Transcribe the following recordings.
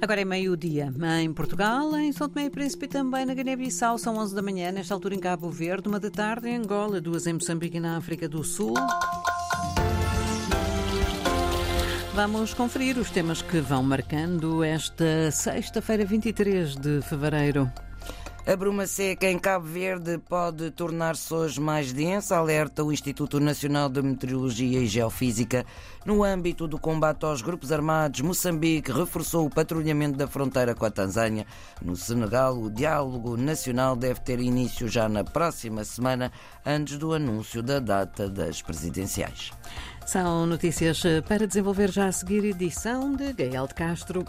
Agora é meio-dia em Portugal, em São Tomé e Príncipe e também na Guiné-Bissau. São 11 da manhã, nesta altura em Cabo Verde, uma da tarde em Angola, duas em Moçambique e na África do Sul. Vamos conferir os temas que vão marcando esta sexta-feira, 23 de fevereiro. A bruma seca em Cabo Verde pode tornar-se hoje mais densa, alerta o Instituto Nacional de Meteorologia e Geofísica. No âmbito do combate aos grupos armados, Moçambique reforçou o patrulhamento da fronteira com a Tanzânia. No Senegal, o diálogo nacional deve ter início já na próxima semana, antes do anúncio da data das presidenciais. São notícias para desenvolver já a seguir edição de Gael de Castro.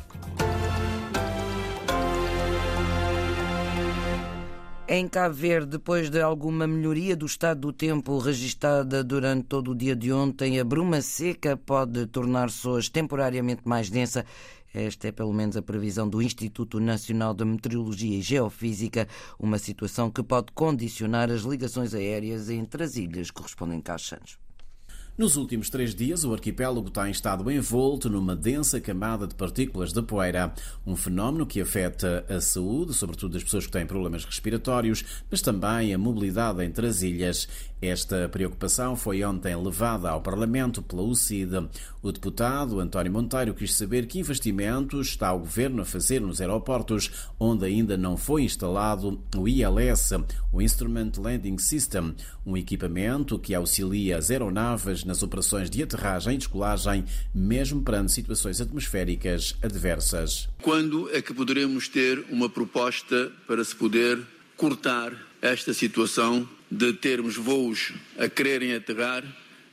Em Cabo Verde, depois de alguma melhoria do estado do tempo registada durante todo o dia de ontem, a bruma seca pode tornar-se hoje temporariamente mais densa. Esta é pelo menos a previsão do Instituto Nacional de Meteorologia e Geofísica, uma situação que pode condicionar as ligações aéreas entre as ilhas correspondentes a Santos. Nos últimos três dias, o arquipélago tem estado envolto numa densa camada de partículas de poeira, um fenómeno que afeta a saúde, sobretudo das pessoas que têm problemas respiratórios, mas também a mobilidade entre as ilhas. Esta preocupação foi ontem levada ao Parlamento pela UCID. O deputado António Monteiro quis saber que investimentos está o governo a fazer nos aeroportos onde ainda não foi instalado o ILS, o Instrument Landing System, um equipamento que auxilia as aeronaves nas operações de aterragem e descolagem, mesmo perante situações atmosféricas adversas. Quando é que poderemos ter uma proposta para se poder cortar esta situação de termos voos a quererem aterrar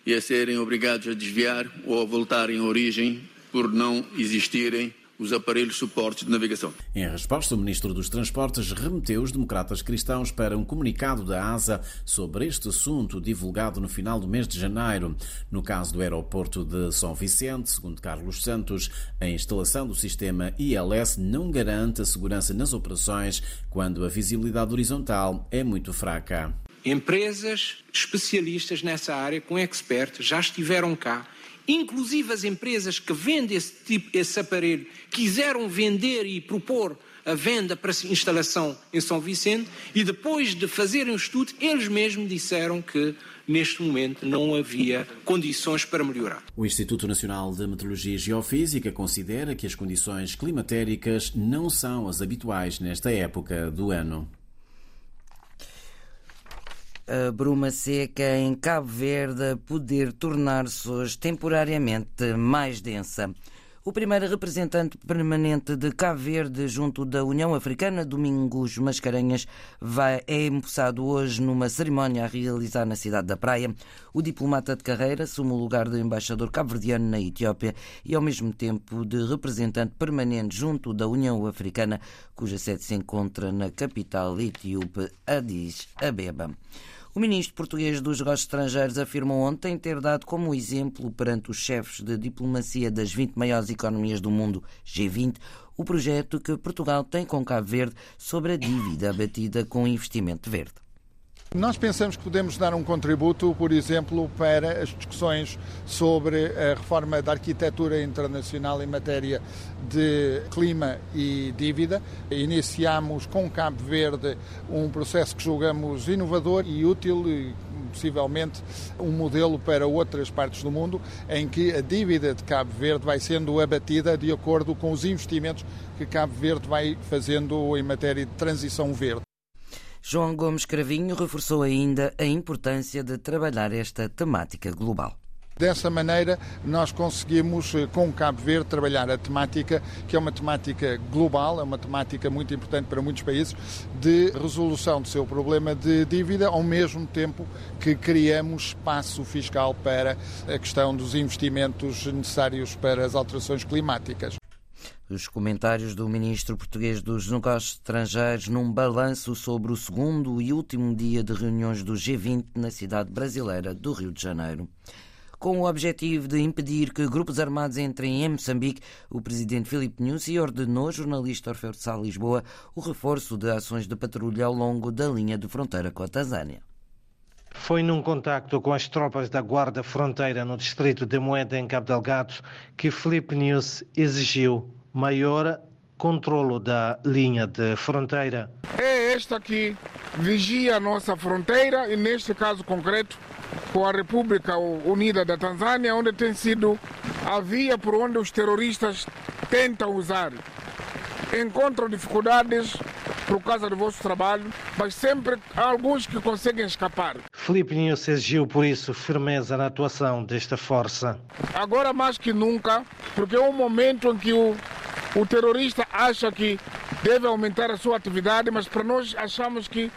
e a serem obrigados a desviar ou a voltarem à origem por não existirem os aparelhos suportes de navegação. Em resposta, o Ministro dos Transportes remeteu os democratas cristãos para um comunicado da ASA sobre este assunto divulgado no final do mês de janeiro. No caso do aeroporto de São Vicente, segundo Carlos Santos, a instalação do sistema ILS não garante a segurança nas operações quando a visibilidade horizontal é muito fraca. Empresas especialistas nessa área, com experts, já estiveram cá inclusive as empresas que vendem esse, tipo, esse aparelho, quiseram vender e propor a venda para instalação em São Vicente e depois de fazerem o estudo, eles mesmos disseram que neste momento não havia condições para melhorar. O Instituto Nacional de Meteorologia e Geofísica considera que as condições climatéricas não são as habituais nesta época do ano. A bruma seca em Cabo Verde poder tornar-se hoje temporariamente mais densa. O primeiro representante permanente de Cabo Verde junto da União Africana, Domingos Mascarenhas, vai, é empossado hoje numa cerimónia a realizar na cidade da Praia. O diplomata de carreira assume o lugar de embaixador cabo-verdiano na Etiópia e, ao mesmo tempo, de representante permanente junto da União Africana, cuja sede se encontra na capital etíope, Addis Abeba. O ministro português dos Negócios Estrangeiros afirmou ontem ter dado como exemplo perante os chefes de diplomacia das 20 maiores economias do mundo, G20, o projeto que Portugal tem com Cabo Verde sobre a dívida abatida com investimento verde. Nós pensamos que podemos dar um contributo, por exemplo, para as discussões sobre a reforma da arquitetura internacional em matéria de clima e dívida. Iniciamos com Cabo Verde um processo que julgamos inovador e útil e possivelmente um modelo para outras partes do mundo em que a dívida de Cabo Verde vai sendo abatida de acordo com os investimentos que Cabo Verde vai fazendo em matéria de transição verde. João Gomes Cravinho reforçou ainda a importância de trabalhar esta temática global. Dessa maneira, nós conseguimos, com Cabo Verde, trabalhar a temática, que é uma temática global, é uma temática muito importante para muitos países, de resolução do seu problema de dívida, ao mesmo tempo que criamos espaço fiscal para a questão dos investimentos necessários para as alterações climáticas. Os comentários do ministro português dos Negócios Estrangeiros num balanço sobre o segundo e último dia de reuniões do G20 na cidade brasileira do Rio de Janeiro. Com o objetivo de impedir que grupos armados entrem em Moçambique, o presidente Filipe Nyusi ordenou ao jornalista Orfeu de Sá Lisboa o reforço de ações de patrulha ao longo da linha de fronteira com a Tanzânia. Foi num contacto com as tropas da Guarda Fronteira no distrito de Moeda, em Cabo Delgado, que Filipe News exigiu maior controlo da linha de fronteira. É esta que vigia a nossa fronteira e, neste caso concreto, com a República Unida da Tanzânia, onde tem sido a via por onde os terroristas tentam usar. Encontram dificuldades por causa do vosso trabalho, mas sempre há alguns que conseguem escapar. Felipe News exigiu, por isso, firmeza na atuação desta força. Agora mais que nunca, porque é um momento em que o, o terrorista acha que deve aumentar a sua atividade, mas para nós achamos que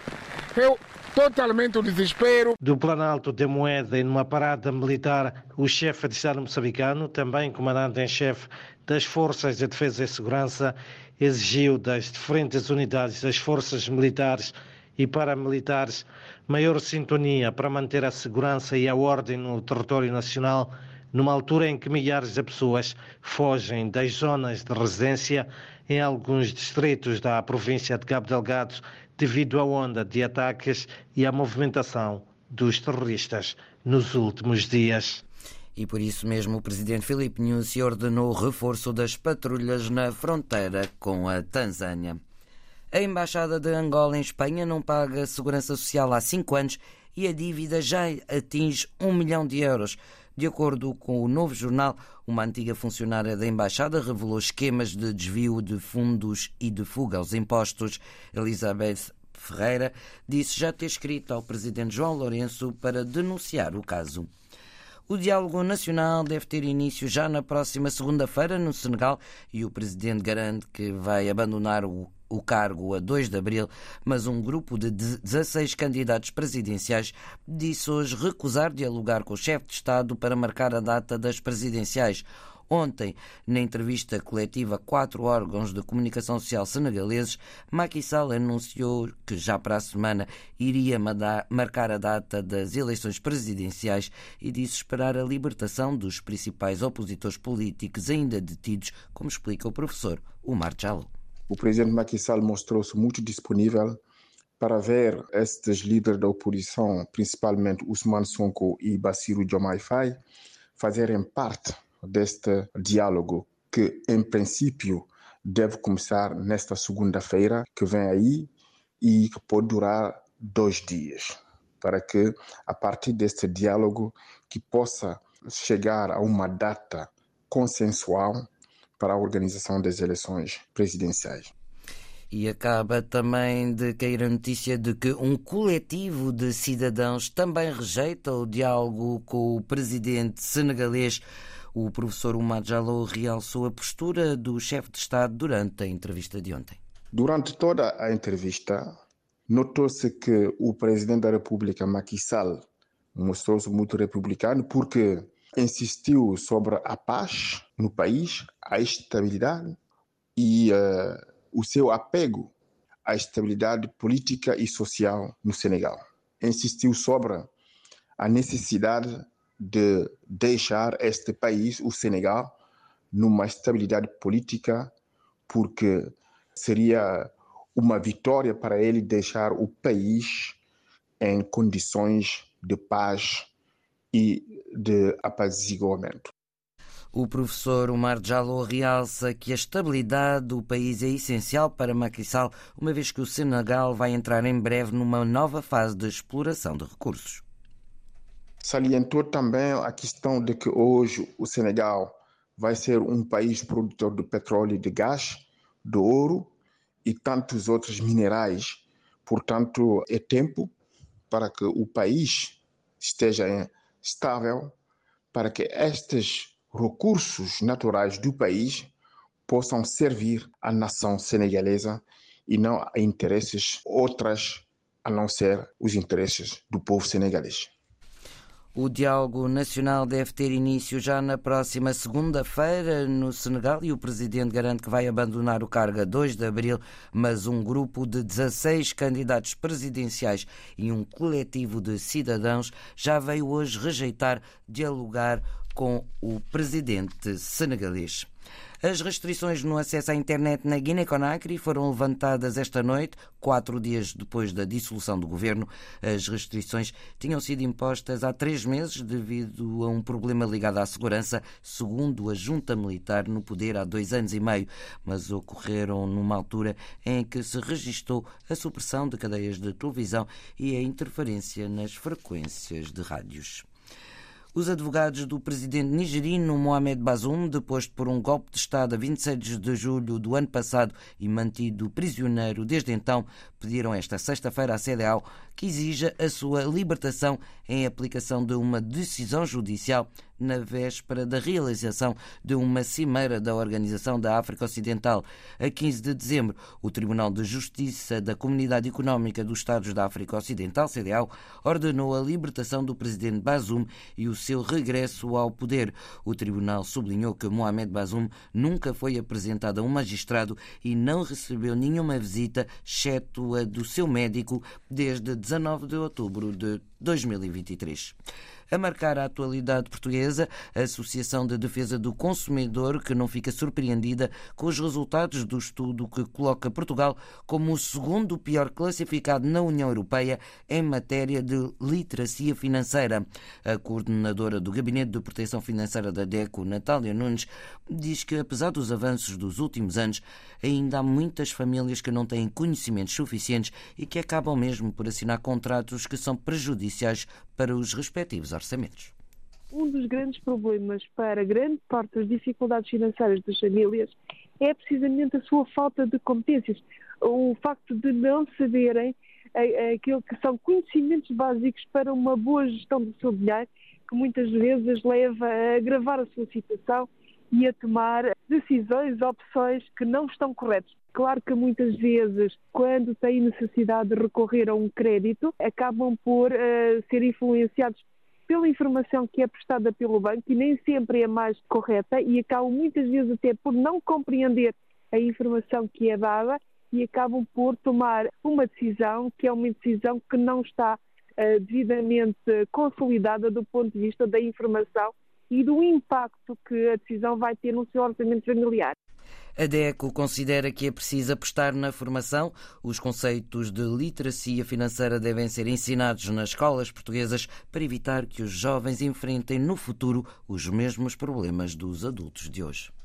é totalmente o desespero. Do Planalto de Moeda e numa parada militar, o chefe de Estado moçambicano, também comandante em chefe das Forças de Defesa e Segurança, exigiu das diferentes unidades das forças militares e paramilitares maior sintonia para manter a segurança e a ordem no território nacional, numa altura em que milhares de pessoas fogem das zonas de residência em alguns distritos da província de Cabo Delgado devido à onda de ataques e à movimentação dos terroristas nos últimos dias. E por isso mesmo o presidente Filipe Nyusi ordenou o reforço das patrulhas na fronteira com a Tanzânia. A Embaixada de Angola em Espanha não paga segurança social há cinco anos e a dívida já atinge um milhão de euros. De acordo com o novo jornal, uma antiga funcionária da Embaixada revelou esquemas de desvio de fundos e de fuga aos impostos. Elizabeth Ferreira disse já ter escrito ao presidente João Lourenço para denunciar o caso. O diálogo nacional deve ter início já na próxima segunda-feira no Senegal e o presidente garante que vai abandonar o, o cargo a 2 de abril, mas um grupo de 16 candidatos presidenciais disse hoje recusar dialogar com o chefe de Estado para marcar a data das presidenciais. Ontem, na entrevista coletiva a quatro órgãos de comunicação social senegaleses, Macky Sall anunciou que já para a semana iria marcar a data das eleições presidenciais e disse esperar a libertação dos principais opositores políticos ainda detidos, como explica o professor Umar Jallo. O presidente Macky Sall mostrou-se muito disponível para ver estes líderes da oposição, principalmente Usman Sonko e Bassirou Diomaye Faye, fazerem parte deste diálogo que, em princípio, deve começar nesta segunda-feira que vem aí e que pode durar dois dias, para que, a partir deste diálogo, que possa chegar a uma data consensual para a organização das eleições presidenciais. E acaba também de cair a notícia de que um coletivo de cidadãos também rejeita o diálogo com o presidente senegalês o professor Umar Jalou realçou a postura do chefe de Estado durante a entrevista de ontem. Durante toda a entrevista, notou-se que o presidente da República, Macky Sall, mostrou-se muito republicano porque insistiu sobre a paz no país, a estabilidade e uh, o seu apego à estabilidade política e social no Senegal. Insistiu sobre a necessidade de deixar este país, o Senegal, numa estabilidade política, porque seria uma vitória para ele deixar o país em condições de paz e de apaziguamento. O professor Omar Jallo realça que a estabilidade do país é essencial para Sall, uma vez que o Senegal vai entrar em breve numa nova fase de exploração de recursos. Salientou também a questão de que hoje o Senegal vai ser um país produtor de petróleo e de gás, de ouro e tantos outros minerais. Portanto, é tempo para que o país esteja estável, para que estes recursos naturais do país possam servir à nação senegalesa e não a interesses outras a não ser os interesses do povo senegalês. O diálogo nacional deve ter início já na próxima segunda-feira no Senegal e o presidente garante que vai abandonar o cargo a 2 de abril, mas um grupo de 16 candidatos presidenciais e um coletivo de cidadãos já veio hoje rejeitar dialogar com o presidente senegalês. As restrições no acesso à internet na Guiné-Conakry foram levantadas esta noite, quatro dias depois da dissolução do governo. As restrições tinham sido impostas há três meses devido a um problema ligado à segurança, segundo a junta militar no poder há dois anos e meio, mas ocorreram numa altura em que se registou a supressão de cadeias de televisão e a interferência nas frequências de rádios. Os advogados do presidente nigerino Mohamed Bazoum, deposto por um golpe de Estado a 26 de julho do ano passado e mantido prisioneiro desde então, pediram esta sexta-feira à CDAO que exija a sua libertação em aplicação de uma decisão judicial na véspera da realização de uma cimeira da Organização da África Ocidental. A 15 de dezembro, o Tribunal de Justiça da Comunidade Económica dos Estados da África Ocidental, CDAO, ordenou a libertação do presidente Bazoum e o seu regresso ao poder. O tribunal sublinhou que Mohamed Bazoum nunca foi apresentado a um magistrado e não recebeu nenhuma visita, exceto do seu médico, desde 19 de outubro de 2023. A marcar a atualidade portuguesa, a Associação de Defesa do Consumidor, que não fica surpreendida com os resultados do estudo que coloca Portugal como o segundo pior classificado na União Europeia em matéria de literacia financeira. A coordenadora do Gabinete de Proteção Financeira da DECO, Natália Nunes, diz que, apesar dos avanços dos últimos anos, ainda há muitas famílias que não têm conhecimentos suficientes e que acabam mesmo por assinar contratos que são prejudiciais para os respectivos orçamentos. Um dos grandes problemas para grande parte das dificuldades financeiras das famílias é precisamente a sua falta de competências, o facto de não saberem aquilo que são conhecimentos básicos para uma boa gestão do seu dinheiro, que muitas vezes leva a agravar a sua situação e a tomar decisões, opções que não estão corretas. Claro que muitas vezes, quando têm necessidade de recorrer a um crédito, acabam por uh, ser influenciados pela informação que é prestada pelo banco e nem sempre é mais correta e acabam muitas vezes até por não compreender a informação que é dada e acabam por tomar uma decisão que é uma decisão que não está uh, devidamente consolidada do ponto de vista da informação e do impacto que a decisão vai ter no seu orçamento familiar. A DECO considera que é preciso apostar na formação. Os conceitos de literacia financeira devem ser ensinados nas escolas portuguesas para evitar que os jovens enfrentem no futuro os mesmos problemas dos adultos de hoje.